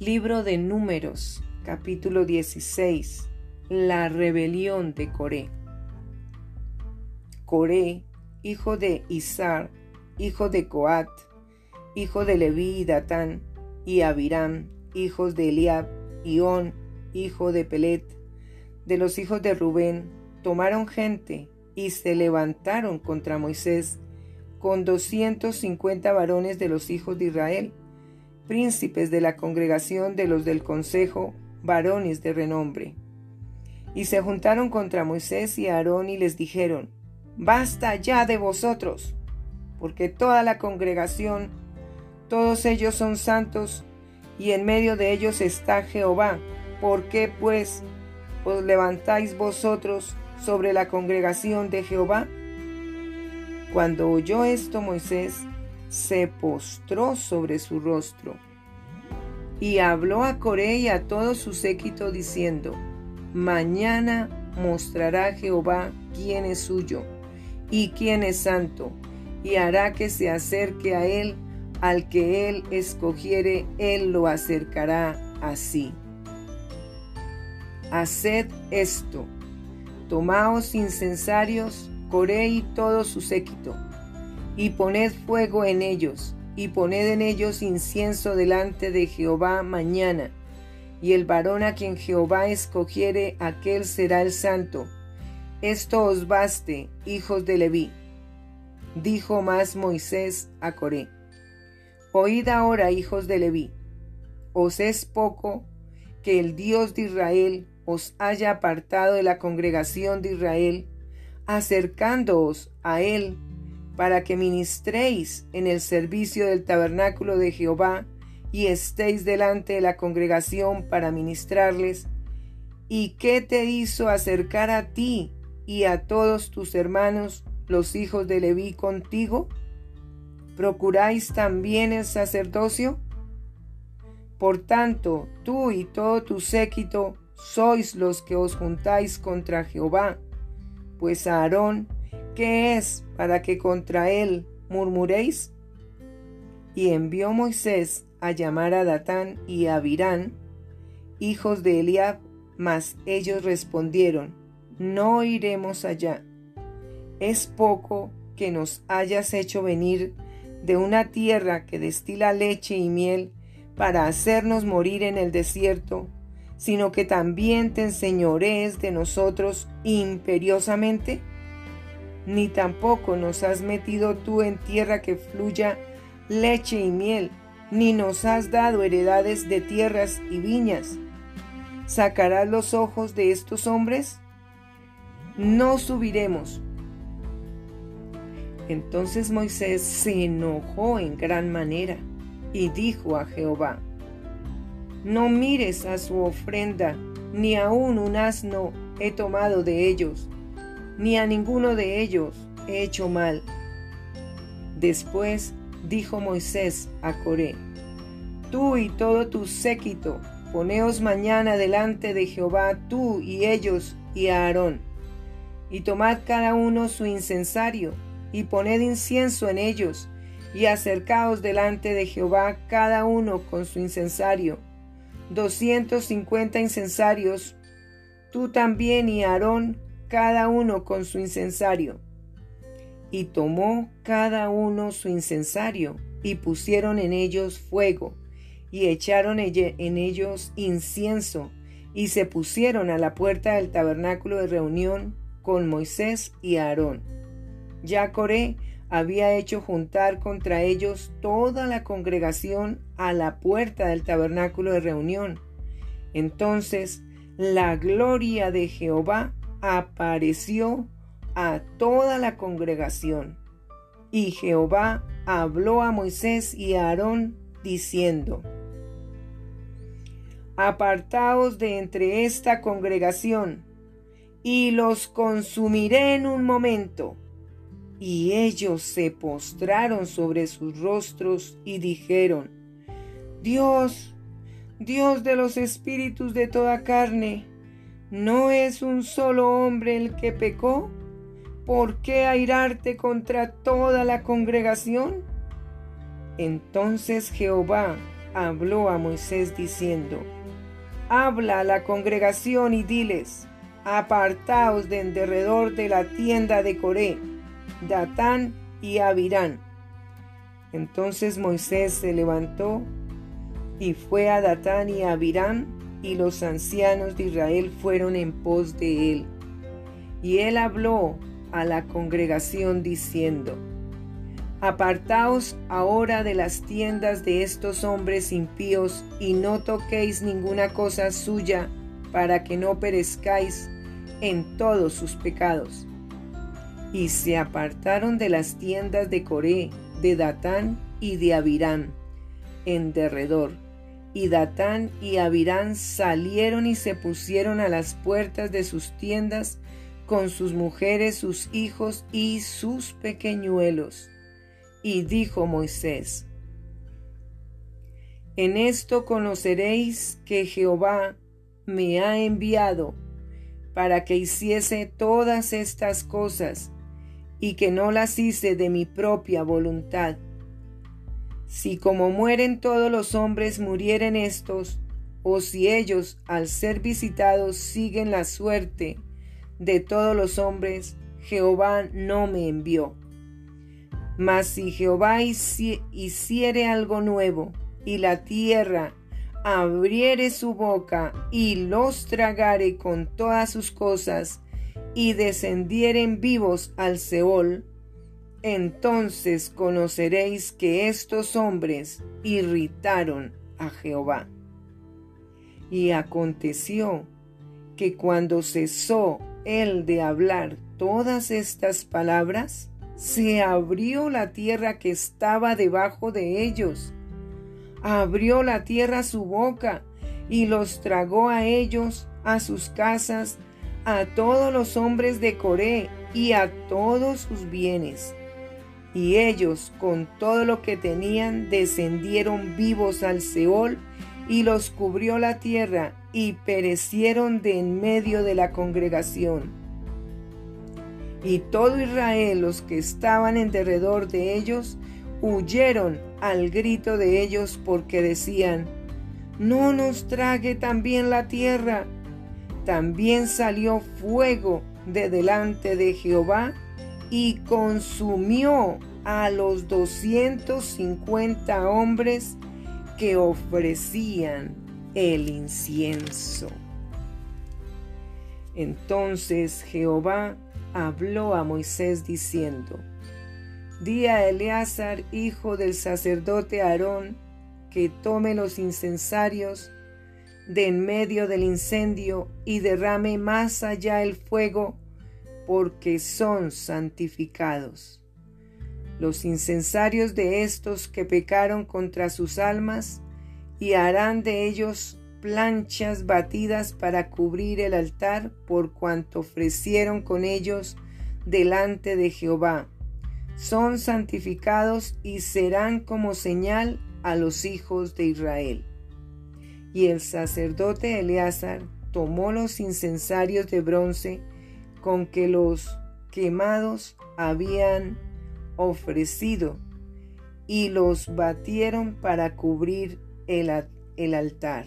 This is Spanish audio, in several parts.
Libro de Números, capítulo 16. La rebelión de Coré. Coré, hijo de Izar, hijo de Coat, hijo de Leví y Datán, y Abiram, hijos de Eliab, y On, hijo de Pelet, de los hijos de Rubén, tomaron gente y se levantaron contra Moisés con doscientos cincuenta varones de los hijos de Israel príncipes de la congregación de los del consejo, varones de renombre. Y se juntaron contra Moisés y Aarón y les dijeron, Basta ya de vosotros, porque toda la congregación, todos ellos son santos, y en medio de ellos está Jehová. ¿Por qué pues os levantáis vosotros sobre la congregación de Jehová? Cuando oyó esto Moisés, se postró sobre su rostro. Y habló a Coré y a todo su séquito diciendo, Mañana mostrará Jehová quién es suyo y quién es santo, y hará que se acerque a él, al que él escogiere, él lo acercará así. Haced esto, tomaos incensarios, Coré y todo su séquito y poned fuego en ellos, y poned en ellos incienso delante de Jehová mañana, y el varón a quien Jehová escogiere, aquel será el santo. Esto os baste, hijos de Leví. Dijo más Moisés a Coré. Oíd ahora, hijos de Leví, os es poco que el Dios de Israel os haya apartado de la congregación de Israel, acercándoos a él para que ministréis en el servicio del tabernáculo de Jehová y estéis delante de la congregación para ministrarles. ¿Y qué te hizo acercar a ti y a todos tus hermanos, los hijos de Leví, contigo? ¿Procuráis también el sacerdocio? Por tanto, tú y todo tu séquito sois los que os juntáis contra Jehová, pues Aarón ¿Qué es para que contra él murmuréis? Y envió Moisés a llamar a Datán y a Abirán, hijos de Eliab, mas ellos respondieron, no iremos allá. Es poco que nos hayas hecho venir de una tierra que destila leche y miel para hacernos morir en el desierto, sino que también te enseñorees de nosotros imperiosamente ni tampoco nos has metido tú en tierra que fluya leche y miel, ni nos has dado heredades de tierras y viñas. ¿Sacarás los ojos de estos hombres? No subiremos. Entonces Moisés se enojó en gran manera y dijo a Jehová, No mires a su ofrenda, ni aun un asno he tomado de ellos ni a ninguno de ellos he hecho mal. Después dijo Moisés a Coré, Tú y todo tu séquito, poneos mañana delante de Jehová tú y ellos y Aarón, y tomad cada uno su incensario, y poned incienso en ellos, y acercaos delante de Jehová cada uno con su incensario, doscientos cincuenta incensarios, tú también y Aarón cada uno con su incensario. Y tomó cada uno su incensario, y pusieron en ellos fuego, y echaron en ellos incienso, y se pusieron a la puerta del tabernáculo de reunión con Moisés y Aarón. Ya Coré había hecho juntar contra ellos toda la congregación a la puerta del tabernáculo de reunión. Entonces la gloria de Jehová apareció a toda la congregación. Y Jehová habló a Moisés y a Aarón diciendo, Apartaos de entre esta congregación, y los consumiré en un momento. Y ellos se postraron sobre sus rostros y dijeron, Dios, Dios de los espíritus de toda carne, ¿No es un solo hombre el que pecó? ¿Por qué airarte contra toda la congregación? Entonces Jehová habló a Moisés diciendo, Habla a la congregación y diles, apartaos de en derredor de la tienda de Coré, Datán y Abirán. Entonces Moisés se levantó y fue a Datán y Abirán, y los ancianos de Israel fueron en pos de él. Y él habló a la congregación diciendo, Apartaos ahora de las tiendas de estos hombres impíos y no toquéis ninguna cosa suya para que no perezcáis en todos sus pecados. Y se apartaron de las tiendas de Coré, de Datán y de Abirán, en derredor. Y Datán y Abirán salieron y se pusieron a las puertas de sus tiendas con sus mujeres, sus hijos y sus pequeñuelos. Y dijo Moisés, En esto conoceréis que Jehová me ha enviado para que hiciese todas estas cosas y que no las hice de mi propia voluntad. Si como mueren todos los hombres murieren estos, o si ellos al ser visitados siguen la suerte de todos los hombres, Jehová no me envió. Mas si Jehová hiciere algo nuevo, y la tierra abriere su boca, y los tragare con todas sus cosas, y descendieren vivos al Seol, entonces conoceréis que estos hombres irritaron a Jehová. Y aconteció que cuando cesó el de hablar todas estas palabras, se abrió la tierra que estaba debajo de ellos. Abrió la tierra su boca y los tragó a ellos, a sus casas, a todos los hombres de Coré y a todos sus bienes. Y ellos, con todo lo que tenían, descendieron vivos al Seol y los cubrió la tierra y perecieron de en medio de la congregación. Y todo Israel, los que estaban en derredor de ellos, huyeron al grito de ellos porque decían, no nos trague también la tierra. También salió fuego de delante de Jehová y consumió a los doscientos cincuenta hombres que ofrecían el incienso. Entonces Jehová habló a Moisés diciendo, Di a Eleazar, hijo del sacerdote Aarón, que tome los incensarios de en medio del incendio y derrame más allá el fuego, porque son santificados. Los incensarios de estos que pecaron contra sus almas y harán de ellos planchas batidas para cubrir el altar por cuanto ofrecieron con ellos delante de Jehová. Son santificados y serán como señal a los hijos de Israel. Y el sacerdote Eleazar tomó los incensarios de bronce con que los quemados habían ofrecido y los batieron para cubrir el, altar.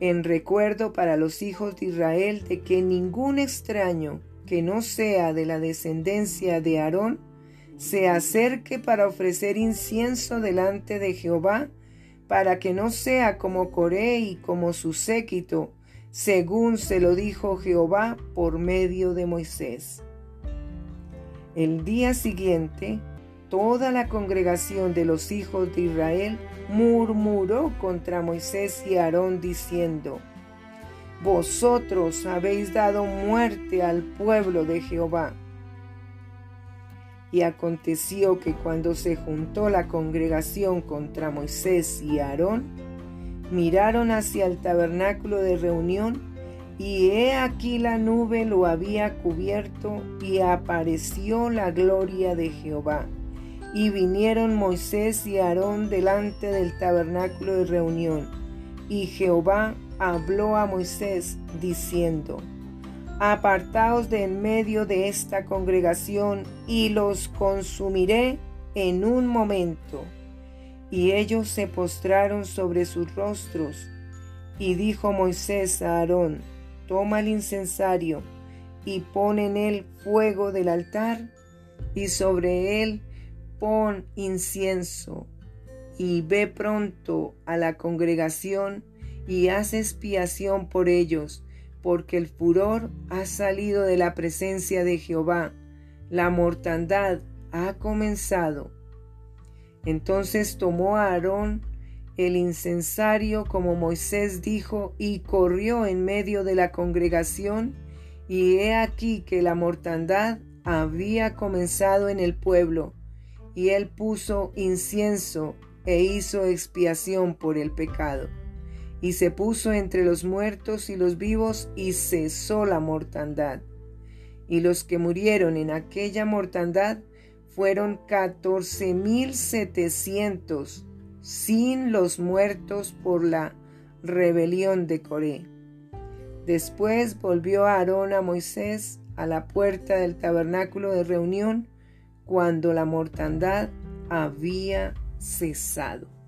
En recuerdo para los hijos de Israel de que ningún extraño que no sea de la descendencia de Aarón se acerque para ofrecer incienso delante de Jehová, para que no sea como Coré y como su séquito, según se lo dijo Jehová por medio de Moisés. El día siguiente, toda la congregación de los hijos de Israel murmuró contra Moisés y Aarón diciendo, Vosotros habéis dado muerte al pueblo de Jehová. Y aconteció que cuando se juntó la congregación contra Moisés y Aarón, miraron hacia el tabernáculo de reunión, y he aquí la nube lo había cubierto, y apareció la gloria de Jehová y vinieron Moisés y Aarón delante del tabernáculo de reunión. Y Jehová habló a Moisés diciendo, Apartaos de en medio de esta congregación y los consumiré en un momento. Y ellos se postraron sobre sus rostros. Y dijo Moisés a Aarón, toma el incensario y pon en él fuego del altar, y sobre él pon incienso, y ve pronto a la congregación y haz expiación por ellos, porque el furor ha salido de la presencia de Jehová, la mortandad ha comenzado. Entonces tomó Aarón el incensario como Moisés dijo y corrió en medio de la congregación y he aquí que la mortandad había comenzado en el pueblo y él puso incienso e hizo expiación por el pecado y se puso entre los muertos y los vivos y cesó la mortandad. Y los que murieron en aquella mortandad fueron catorce mil setecientos, sin los muertos por la rebelión de Coré. Después volvió Aarón a Moisés a la puerta del tabernáculo de reunión cuando la mortandad había cesado.